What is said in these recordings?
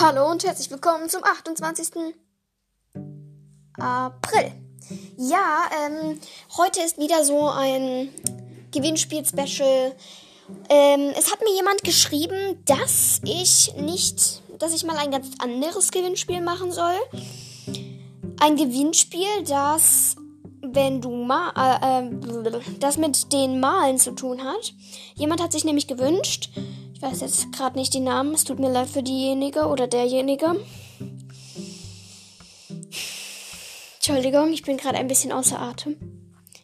Hallo und herzlich willkommen zum 28. April. Ja, ähm, heute ist wieder so ein Gewinnspiel-Special. Ähm, es hat mir jemand geschrieben, dass ich nicht, dass ich mal ein ganz anderes Gewinnspiel machen soll. Ein Gewinnspiel, das, wenn du mal, äh, äh, das mit den Malen zu tun hat. Jemand hat sich nämlich gewünscht, ich weiß jetzt gerade nicht die Namen. Es tut mir leid für diejenige oder derjenige. Entschuldigung, ich bin gerade ein bisschen außer Atem.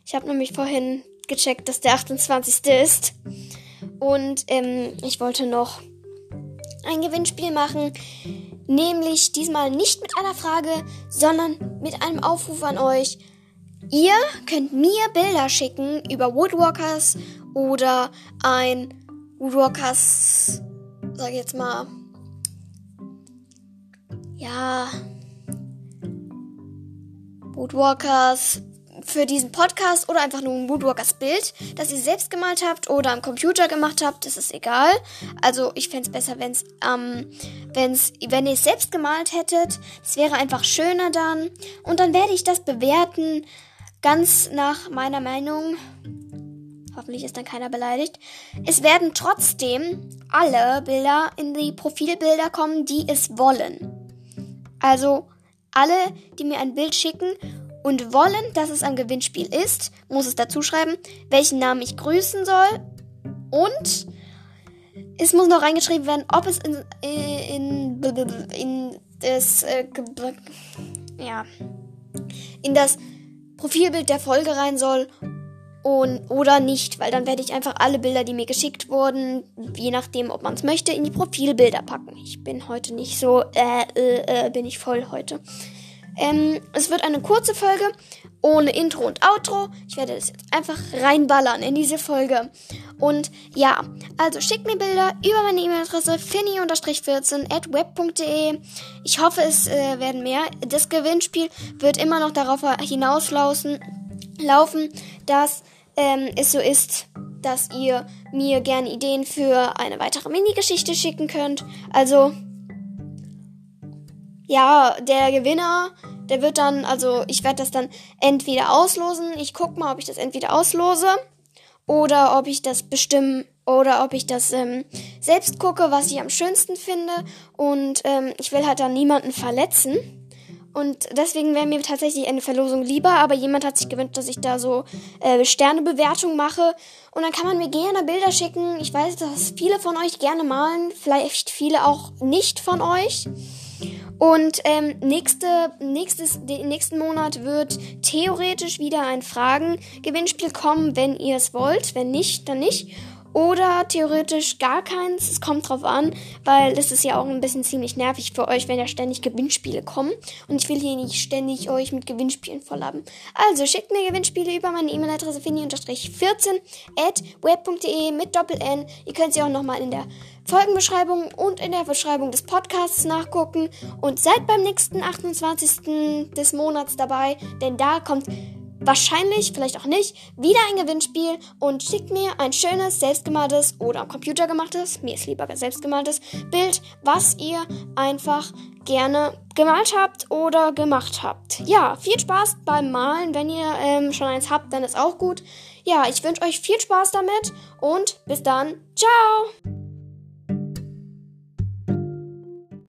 Ich habe nämlich vorhin gecheckt, dass der 28. ist. Und ähm, ich wollte noch ein Gewinnspiel machen. Nämlich diesmal nicht mit einer Frage, sondern mit einem Aufruf an euch. Ihr könnt mir Bilder schicken über Woodwalkers oder ein Woodwalkers, sag ich jetzt mal, ja, Woodwalkers für diesen Podcast oder einfach nur ein Woodwalkers Bild, das ihr selbst gemalt habt oder am Computer gemacht habt, das ist egal. Also ich fände es besser, wenn's, ähm, wenn's, wenn ihr es selbst gemalt hättet. Es wäre einfach schöner dann. Und dann werde ich das bewerten, ganz nach meiner Meinung. Hoffentlich ist dann keiner beleidigt. Es werden trotzdem alle Bilder in die Profilbilder kommen, die es wollen. Also alle, die mir ein Bild schicken und wollen, dass es ein Gewinnspiel ist, muss es dazu schreiben, welchen Namen ich grüßen soll und es muss noch reingeschrieben werden, ob es in, in, in, in das äh, ja in das Profilbild der Folge rein soll und, oder nicht, weil dann werde ich einfach alle Bilder, die mir geschickt wurden, je nachdem, ob man es möchte, in die Profilbilder packen. Ich bin heute nicht so, äh, äh, äh, bin ich voll heute. Ähm, es wird eine kurze Folge ohne Intro und Outro. Ich werde das jetzt einfach reinballern in diese Folge. Und ja, also schickt mir Bilder über meine E-Mail-Adresse finny-14 at web.de. Ich hoffe, es äh, werden mehr. Das Gewinnspiel wird immer noch darauf hinauslaufen, laufen, dass ähm, es so ist, dass ihr mir gerne Ideen für eine weitere Mini-Geschichte schicken könnt. Also, ja, der Gewinner, der wird dann, also ich werde das dann entweder auslosen. Ich guck mal, ob ich das entweder auslose oder ob ich das bestimmen oder ob ich das ähm, selbst gucke, was ich am schönsten finde. Und ähm, ich will halt dann niemanden verletzen. Und deswegen wäre mir tatsächlich eine Verlosung lieber, aber jemand hat sich gewünscht, dass ich da so äh, Sternebewertung mache. Und dann kann man mir gerne Bilder schicken. Ich weiß, dass viele von euch gerne malen, vielleicht viele auch nicht von euch. Und ähm, nächste, nächstes, den nächsten Monat wird theoretisch wieder ein Fragen-Gewinnspiel kommen, wenn ihr es wollt. Wenn nicht, dann nicht. Oder theoretisch gar keins. Es kommt drauf an, weil es ist ja auch ein bisschen ziemlich nervig für euch, wenn ja ständig Gewinnspiele kommen. Und ich will hier nicht ständig euch mit Gewinnspielen vollaben. Also schickt mir Gewinnspiele über meine E-Mail-Adresse finny-14 at web.de mit Doppel-N. Ihr könnt sie auch nochmal in der Folgenbeschreibung und in der Beschreibung des Podcasts nachgucken. Und seid beim nächsten 28. des Monats dabei, denn da kommt wahrscheinlich, vielleicht auch nicht, wieder ein Gewinnspiel und schickt mir ein schönes, selbstgemaltes oder am Computer gemachtes, mir ist lieber selbstgemaltes Bild, was ihr einfach gerne gemalt habt oder gemacht habt. Ja, viel Spaß beim Malen. Wenn ihr ähm, schon eins habt, dann ist auch gut. Ja, ich wünsche euch viel Spaß damit und bis dann. Ciao!